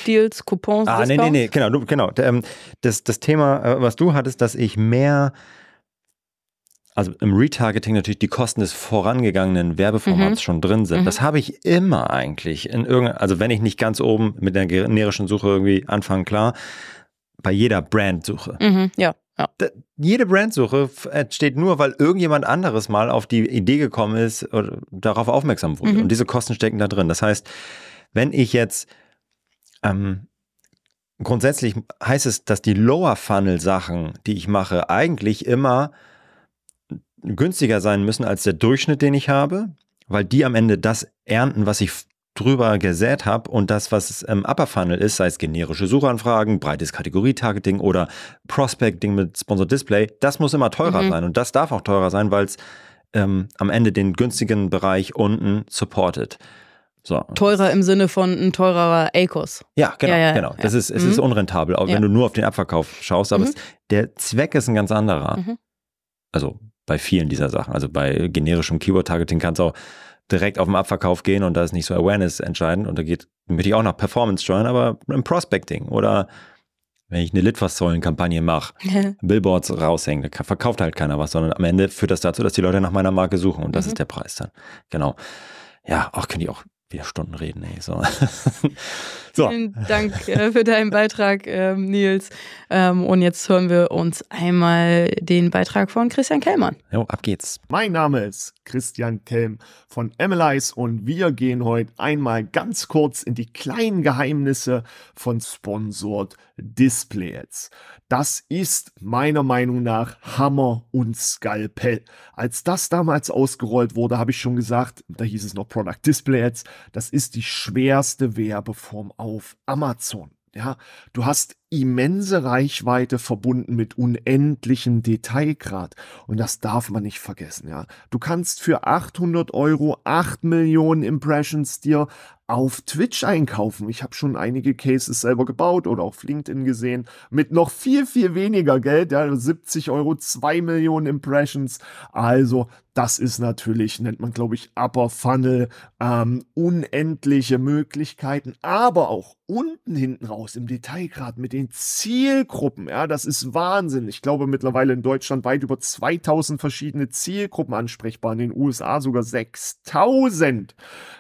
[SPEAKER 2] Deals, Coupons,
[SPEAKER 1] Ah, Discounts? nee, nee, nee, genau. Du, genau. Ähm, das, das Thema, äh, was du hattest, dass ich mehr also im Retargeting natürlich die Kosten des vorangegangenen Werbeformats mhm. schon drin sind. Mhm. Das habe ich immer eigentlich in irgendeiner, also wenn ich nicht ganz oben mit der generischen Suche irgendwie anfange, klar bei jeder Brandsuche.
[SPEAKER 2] Mhm, ja. Ja.
[SPEAKER 1] Jede Brandsuche entsteht nur, weil irgendjemand anderes mal auf die Idee gekommen ist oder darauf aufmerksam wurde. Mhm. Und diese Kosten stecken da drin. Das heißt, wenn ich jetzt ähm, grundsätzlich heißt es, dass die Lower Funnel Sachen, die ich mache, eigentlich immer günstiger sein müssen als der Durchschnitt, den ich habe, weil die am Ende das ernten, was ich drüber gesät habe und das, was im Upper Funnel ist, sei es generische Suchanfragen, breites Kategorie-Targeting oder Prospecting mit Sponsored Display, das muss immer teurer mhm. sein und das darf auch teurer sein, weil es ähm, am Ende den günstigen Bereich unten supportet.
[SPEAKER 2] So. Teurer im Sinne von ein teurer ACOS.
[SPEAKER 1] Ja, genau, ja, ja, genau. Das ist, es mhm. ist unrentabel, auch wenn du nur auf den Abverkauf schaust, aber mhm. es, der Zweck ist ein ganz anderer. Mhm. Also bei vielen dieser Sachen. Also bei generischem Keyword-Targeting kannst du auch direkt auf den Abverkauf gehen und da ist nicht so Awareness entscheidend und da geht, möchte ich auch nach Performance steuern, aber im Prospecting oder wenn ich eine Litfaßsäulen-Kampagne mache, Billboards raushängen, da verkauft halt keiner was, sondern am Ende führt das dazu, dass die Leute nach meiner Marke suchen und das mhm. ist der Preis dann. Genau. Ja, auch könnte ich auch wieder Stunden reden, ey. So.
[SPEAKER 2] so. Vielen Dank äh, für deinen Beitrag, ähm, Nils. Ähm, und jetzt hören wir uns einmal den Beitrag von Christian Kellmann.
[SPEAKER 1] Jo, ab geht's.
[SPEAKER 8] Mein Name ist Christian Kelm von MLIs und wir gehen heute einmal ganz kurz in die kleinen Geheimnisse von Sponsored Display Ads. Das ist meiner Meinung nach Hammer und Skalpell. Als das damals ausgerollt wurde, habe ich schon gesagt, da hieß es noch Product Display Ads, das ist die schwerste Werbeform auf Amazon. Ja, du hast immense Reichweite verbunden mit unendlichem Detailgrad. Und das darf man nicht vergessen, ja. Du kannst für 800 Euro 8 Millionen Impressions dir auf Twitch einkaufen. Ich habe schon einige Cases selber gebaut oder auf LinkedIn gesehen. Mit noch viel, viel weniger Geld, ja, 70 Euro, 2 Millionen Impressions. Also, das ist natürlich, nennt man, glaube ich, Upper Funnel, ähm, unendliche Möglichkeiten, aber auch unten hinten raus im Detailgrad mit den Zielgruppen. Ja, das ist Wahnsinn. Ich glaube mittlerweile in Deutschland weit über 2000 verschiedene Zielgruppen ansprechbar, in den USA sogar 6000.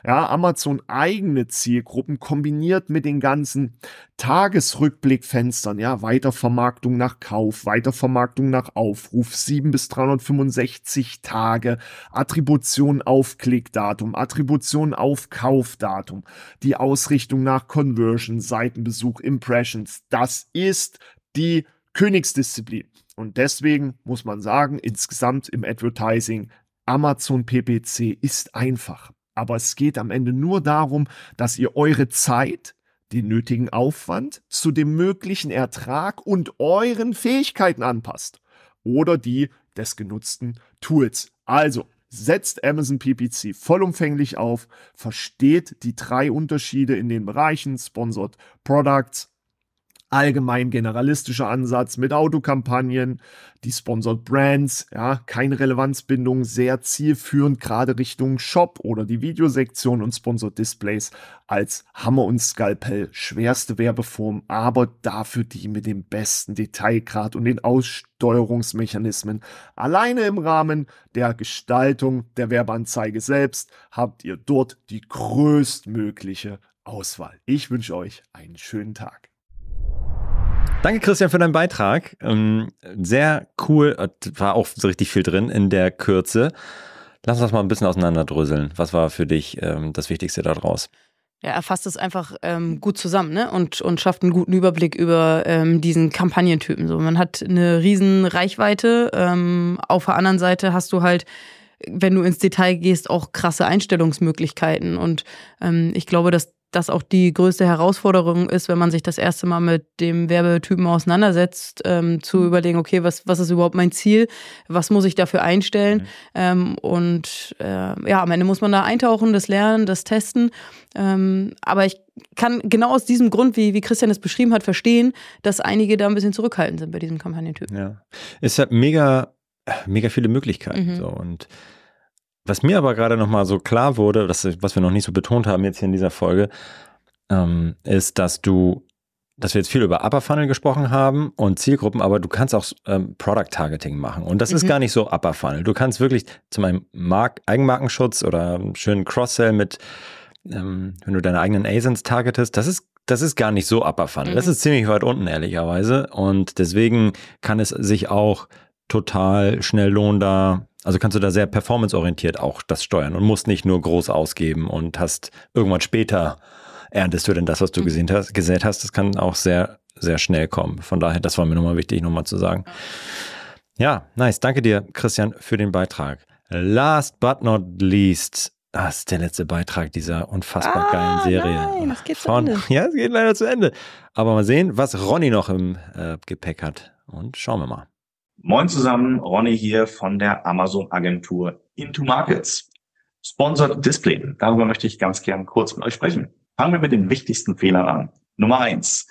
[SPEAKER 8] Ja, Amazon eigene Zielgruppen kombiniert mit den ganzen Tagesrückblickfenstern. Ja, Weitervermarktung nach Kauf, Weitervermarktung nach Aufruf, 7 bis 365 Tage, Attribution auf Klickdatum, Attribution auf Kaufdatum, die Ausrichtung nach Conversion, Seitenbesuch, Impressions. Das ist die Königsdisziplin. Und deswegen muss man sagen, insgesamt im Advertising, Amazon PPC ist einfach. Aber es geht am Ende nur darum, dass ihr eure Zeit, den nötigen Aufwand zu dem möglichen Ertrag und euren Fähigkeiten anpasst. Oder die des genutzten Tools. Also, setzt Amazon PPC vollumfänglich auf, versteht die drei Unterschiede in den Bereichen Sponsored Products, allgemein generalistischer Ansatz mit Autokampagnen, die Sponsored Brands, ja, keine Relevanzbindung, sehr zielführend, gerade Richtung Shop oder die Videosektion und Sponsored Displays als Hammer und Skalpell, schwerste Werbeform, aber dafür die mit dem besten Detailgrad und den Aussteuerungsmechanismen. Alleine im Rahmen der Gestaltung der Werbeanzeige selbst habt ihr dort die größtmögliche Auswahl. Ich wünsche euch einen schönen Tag.
[SPEAKER 1] Danke, Christian, für deinen Beitrag. Ähm, sehr cool, äh, war auch so richtig viel drin in der Kürze. Lass uns das mal ein bisschen auseinanderdröseln. Was war für dich ähm, das Wichtigste daraus?
[SPEAKER 2] Ja, er fasst es einfach ähm, gut zusammen ne? und, und schafft einen guten Überblick über ähm, diesen Kampagnentypen. So, man hat eine riesen Reichweite. Ähm, auf der anderen Seite hast du halt, wenn du ins Detail gehst, auch krasse Einstellungsmöglichkeiten. Und ähm, ich glaube, dass das auch die größte Herausforderung ist, wenn man sich das erste Mal mit dem Werbetypen auseinandersetzt, ähm, zu mhm. überlegen, okay, was, was ist überhaupt mein Ziel, was muss ich dafür einstellen mhm. ähm, und äh, ja, am Ende muss man da eintauchen, das lernen, das testen, ähm, aber ich kann genau aus diesem Grund, wie, wie Christian es beschrieben hat, verstehen, dass einige da ein bisschen zurückhaltend sind bei diesem Kampagnentypen.
[SPEAKER 1] Ja, es hat mega, mega viele Möglichkeiten mhm. so und was mir aber gerade nochmal so klar wurde, das, was wir noch nicht so betont haben jetzt hier in dieser Folge, ähm, ist, dass du, dass wir jetzt viel über Upper Funnel gesprochen haben und Zielgruppen, aber du kannst auch ähm, Product Targeting machen. Und das mhm. ist gar nicht so Upper Funnel. Du kannst wirklich zu meinem Mark Eigenmarkenschutz oder einen schönen Cross-Sell mit, ähm, wenn du deine eigenen ASINs targetest, das ist das ist gar nicht so Upper Funnel. Mhm. Das ist ziemlich weit unten, ehrlicherweise. Und deswegen kann es sich auch total schnell lohnen, da also kannst du da sehr performanceorientiert auch das steuern und musst nicht nur groß ausgeben und hast irgendwann später erntest du denn das, was du mhm. gesehen hast, gesät hast. Das kann auch sehr, sehr schnell kommen. Von daher, das war mir nochmal wichtig, nochmal zu sagen. Ja, nice. Danke dir, Christian, für den Beitrag. Last but not least, das ist der letzte Beitrag dieser unfassbar ah, geilen Serie.
[SPEAKER 2] Nein, das geht Von, zu Ende.
[SPEAKER 1] Ja, es geht leider zu Ende. Aber mal sehen, was Ronny noch im äh, Gepäck hat. Und schauen wir mal.
[SPEAKER 10] Moin zusammen, Ronny hier von der Amazon Agentur Into Markets. Sponsored Display. Darüber möchte ich ganz gern kurz mit euch sprechen. Fangen wir mit den wichtigsten Fehlern an. Nummer eins.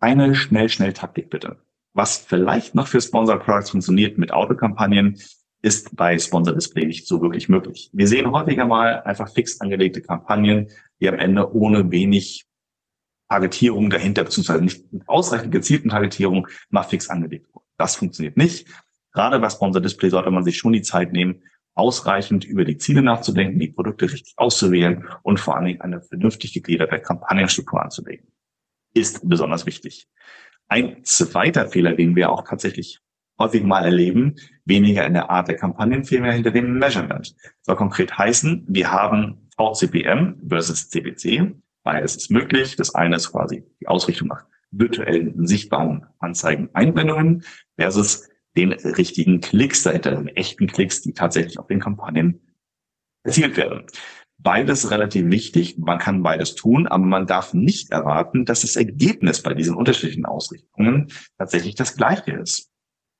[SPEAKER 10] Eine Schnell-Schnell-Taktik bitte. Was vielleicht noch für Sponsored Products funktioniert mit Autokampagnen, ist bei Sponsored Display nicht so wirklich möglich. Wir sehen häufiger mal einfach fix angelegte Kampagnen, die am Ende ohne wenig Targetierung dahinter, beziehungsweise nicht ausreichend gezielten Targetierung mal fix angelegt wurde. Das funktioniert nicht. Gerade bei Sponsor Display sollte man sich schon die Zeit nehmen, ausreichend über die Ziele nachzudenken, die Produkte richtig auszuwählen und vor allen Dingen eine vernünftig gegliederte Kampagnenstruktur anzulegen. Ist besonders wichtig. Ein zweiter Fehler, den wir auch tatsächlich häufig mal erleben, weniger in der Art der Kampagnen, vielmehr hinter dem Measurement. Soll konkret heißen, wir haben VCPM versus CPC. Beides ist möglich. Das eine ist quasi die Ausrichtung nach virtuellen, sichtbaren Anzeigen, Einblendungen versus den richtigen Klicks dahinter, den echten Klicks, die tatsächlich auf den Kampagnen erzielt werden. Beides relativ wichtig. Man kann beides tun, aber man darf nicht erwarten, dass das Ergebnis bei diesen unterschiedlichen Ausrichtungen tatsächlich das gleiche ist.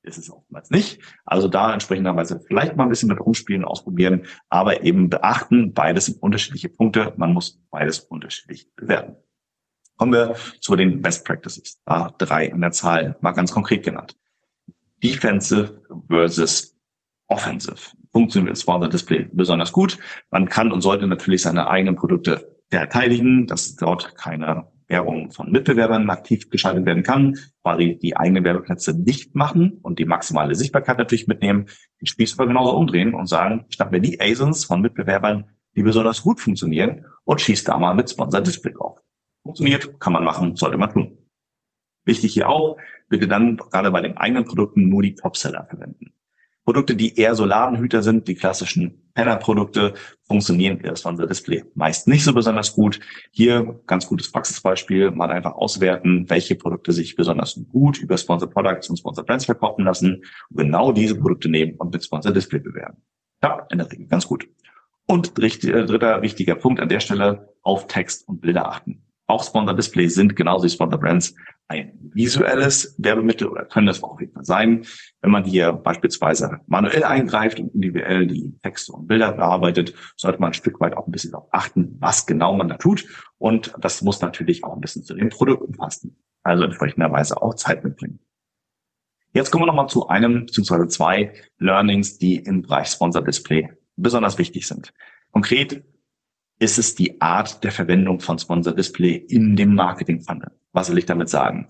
[SPEAKER 10] Ist es oftmals nicht. Also da entsprechenderweise vielleicht mal ein bisschen mit rumspielen, ausprobieren, aber eben beachten, beides sind unterschiedliche Punkte. Man muss beides unterschiedlich bewerten. Kommen wir zu den Best Practices. Da drei in der Zahl, mal ganz konkret genannt. Defensive versus Offensive. Funktioniert Sponsor Display besonders gut. Man kann und sollte natürlich seine eigenen Produkte verteidigen, dass dort keine Werbung von Mitbewerbern aktiv geschaltet werden kann, weil die eigenen Werbeplätze nicht machen und die maximale Sichtbarkeit natürlich mitnehmen, den Spieß aber genauso umdrehen und sagen, schnapp mir die ASINs von Mitbewerbern, die besonders gut funktionieren und schießt da mal mit Sponsor Display drauf. Funktioniert, kann man machen, sollte man tun. Wichtig hier auch, bitte dann gerade bei den eigenen Produkten nur die Topseller verwenden. Produkte, die eher so Ladenhüter sind, die klassischen Penner-Produkte, funktionieren über das Sponsor Display meist nicht so besonders gut. Hier ganz gutes Praxisbeispiel, mal einfach auswerten, welche Produkte sich besonders gut über Sponsor Products und Sponsor Brands verkaufen lassen und genau diese Produkte nehmen und mit Sponsor Display bewerben. Ja, in der Regel ganz gut. Und dritter wichtiger Punkt an der Stelle, auf Text und Bilder achten. Auch Sponsor Displays sind genauso wie Sponsor Brands ein visuelles Werbemittel oder können das auch jeden Fall sein. Wenn man hier beispielsweise manuell eingreift und individuell die Texte und Bilder bearbeitet, sollte man ein Stück weit auch ein bisschen darauf achten, was genau man da tut. Und das muss natürlich auch ein bisschen zu den Produkten passen. Also entsprechenderweise auch Zeit mitbringen. Jetzt kommen wir nochmal zu einem bzw. zwei Learnings, die im Bereich Sponsor Display besonders wichtig sind. Konkret ist es die Art der Verwendung von Sponsor Display in dem Marketing Funnel. Was will ich damit sagen?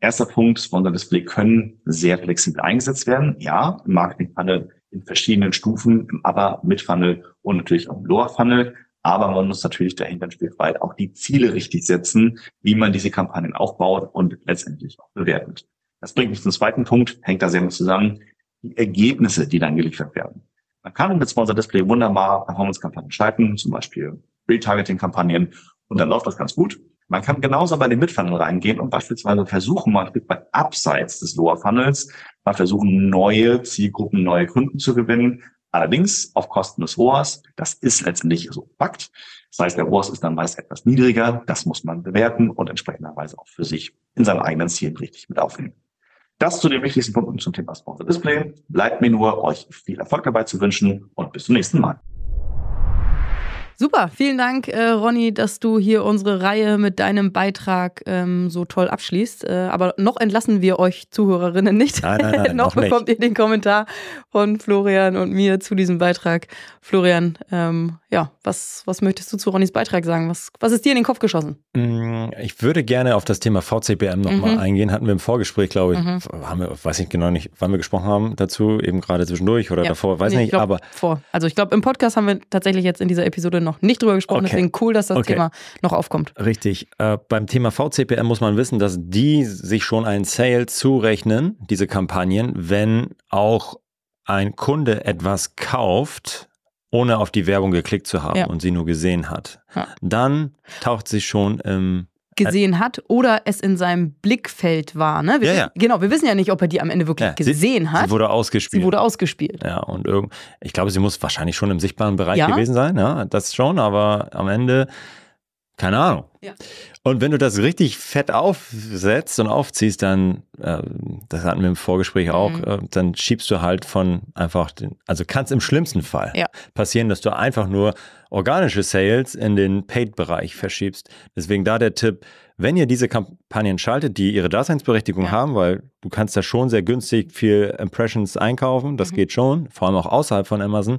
[SPEAKER 10] Erster Punkt, Sponsor Display können sehr flexibel eingesetzt werden. Ja, im Marketing Funnel in verschiedenen Stufen, im Upper, Mid Funnel und natürlich auch im Lower Funnel. Aber man muss natürlich dahinter ein Stück weit auch die Ziele richtig setzen, wie man diese Kampagnen aufbaut und letztendlich auch bewertet. Das bringt mich zum zweiten Punkt, hängt da sehr mit zusammen, die Ergebnisse, die dann geliefert werden. Man kann mit Sponsor Display wunderbar Performance-Kampagnen schalten, zum Beispiel Retargeting-Kampagnen, und dann läuft das ganz gut. Man kann genauso bei den Midfunnel reingehen und beispielsweise versuchen, mal bei abseits des Lower Funnels, mal versuchen, neue Zielgruppen, neue Kunden zu gewinnen. Allerdings auf Kosten des ROAS. Das ist letztendlich so Fakt. Das heißt, der ROAS ist dann meist etwas niedriger. Das muss man bewerten und entsprechenderweise auch für sich in seinen eigenen Zielen richtig mit aufnehmen. Das zu den wichtigsten Punkten zum Thema Sponsor Display. Bleibt mir nur, euch viel Erfolg dabei zu wünschen und bis zum nächsten Mal.
[SPEAKER 2] Super, vielen Dank, äh, Ronny, dass du hier unsere Reihe mit deinem Beitrag ähm, so toll abschließt. Äh, aber noch entlassen wir euch Zuhörerinnen nicht.
[SPEAKER 1] Nein, nein, nein,
[SPEAKER 2] noch,
[SPEAKER 1] noch
[SPEAKER 2] bekommt
[SPEAKER 1] nicht.
[SPEAKER 2] ihr den Kommentar von Florian und mir zu diesem Beitrag. Florian, ähm, ja, was, was möchtest du zu Ronnys Beitrag sagen? Was, was ist dir in den Kopf geschossen?
[SPEAKER 1] Mm, Ich würde gerne auf das Thema VCPM nochmal
[SPEAKER 2] Mhm.
[SPEAKER 1] eingehen. Hatten wir im Vorgespräch, glaube ich,
[SPEAKER 2] Mhm.
[SPEAKER 1] haben wir, weiß ich genau nicht, wann wir gesprochen haben dazu, eben gerade zwischendurch oder
[SPEAKER 2] Ja.
[SPEAKER 1] davor, weiß
[SPEAKER 2] Nee, ich
[SPEAKER 1] nicht,
[SPEAKER 2] glaub,
[SPEAKER 1] aber
[SPEAKER 2] vor. Also ich glaube, im Podcast haben wir tatsächlich jetzt in dieser Episode noch nicht drüber gesprochen.
[SPEAKER 1] Okay.
[SPEAKER 2] Deswegen cool, dass das
[SPEAKER 1] Okay.
[SPEAKER 2] Thema noch aufkommt.
[SPEAKER 1] Richtig. Äh, beim Thema VCPM muss man wissen, dass die sich schon einen Sale zurechnen, diese Kampagnen, wenn auch ein Kunde etwas kauft, ohne auf die Werbung geklickt zu haben
[SPEAKER 2] Ja.
[SPEAKER 1] und sie nur gesehen hat.
[SPEAKER 2] Ja.
[SPEAKER 1] Dann taucht sie schon im
[SPEAKER 2] gesehen hat oder es in seinem Blickfeld war. Ne? Wir,
[SPEAKER 1] Ja, ja.
[SPEAKER 2] Genau, wir wissen ja nicht, ob er die am Ende wirklich
[SPEAKER 1] Ja,
[SPEAKER 2] gesehen
[SPEAKER 1] sie,
[SPEAKER 2] hat.
[SPEAKER 1] Sie wurde ausgespielt.
[SPEAKER 2] Sie wurde ausgespielt.
[SPEAKER 1] Ja, und irgend, ich glaube, sie muss wahrscheinlich schon im sichtbaren Bereich gewesen sein, ja, das schon, aber am Ende, keine Ahnung.
[SPEAKER 2] Ja.
[SPEAKER 1] Und wenn du das richtig fett aufsetzt und aufziehst, dann, äh, das hatten wir im Vorgespräch auch,
[SPEAKER 2] Mhm.
[SPEAKER 1] äh, dann schiebst du halt von einfach, den, also kann es im schlimmsten Fall passieren, dass du einfach nur organische Sales in den Paid-Bereich verschiebst. Deswegen da der Tipp, wenn ihr diese Kampagnen schaltet, die ihre Daseinsberechtigung
[SPEAKER 2] Ja.
[SPEAKER 1] haben, weil du kannst da schon sehr günstig viel Impressions einkaufen, das
[SPEAKER 2] Mhm.
[SPEAKER 1] geht schon, vor allem auch außerhalb von Amazon,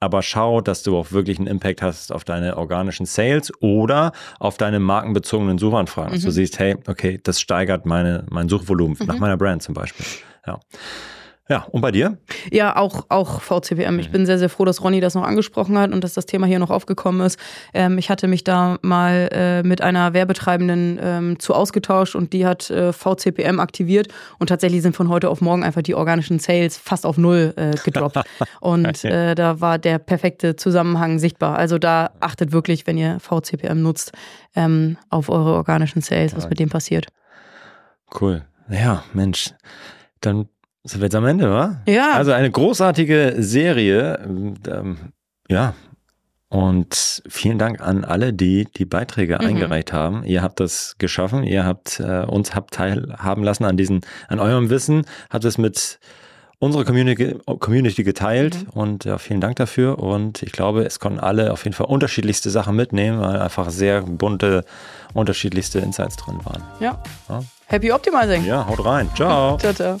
[SPEAKER 1] aber schau, dass du auch wirklich einen Impact hast auf deine organischen Sales oder auf deine markenbezogenen Suchanfragen. Mhm. Dass du mhm. siehst, hey, okay, das steigert meine, mein Suchvolumen mhm. nach meiner Brand zum Beispiel. Ja. Ja, und bei dir?
[SPEAKER 2] Ja, auch, auch VCPM. Ich bin sehr, sehr froh, dass Ronny das noch angesprochen hat und dass das Thema hier noch aufgekommen ist. Ähm, ich hatte mich da mal äh, mit einer Werbetreibenden ähm, zu ausgetauscht und die hat äh, VCPM aktiviert und tatsächlich sind von heute auf morgen einfach die organischen Sales fast auf null äh, gedroppt. und äh, da war der perfekte Zusammenhang sichtbar. Also da achtet wirklich, wenn ihr VCPM nutzt, ähm, auf eure organischen Sales, was mit dem passiert.
[SPEAKER 1] Cool. Ja, Mensch. Dann sind wir jetzt am Ende, wa?
[SPEAKER 2] Ja.
[SPEAKER 1] Also eine großartige Serie. Ähm, ja. Und vielen Dank an alle, die die Beiträge mhm. eingereicht haben. Ihr habt das geschaffen. Ihr habt äh, uns habt teilhaben lassen an diesen, an eurem Wissen. Habt es mit unserer Community, Community geteilt mhm. und ja, vielen Dank dafür. Und ich glaube, es konnten alle auf jeden Fall unterschiedlichste Sachen mitnehmen, weil einfach sehr bunte, unterschiedlichste Insights drin waren.
[SPEAKER 2] Ja. ja. Happy Optimizing.
[SPEAKER 1] Ja, haut rein. Ciao.
[SPEAKER 2] ciao, ciao.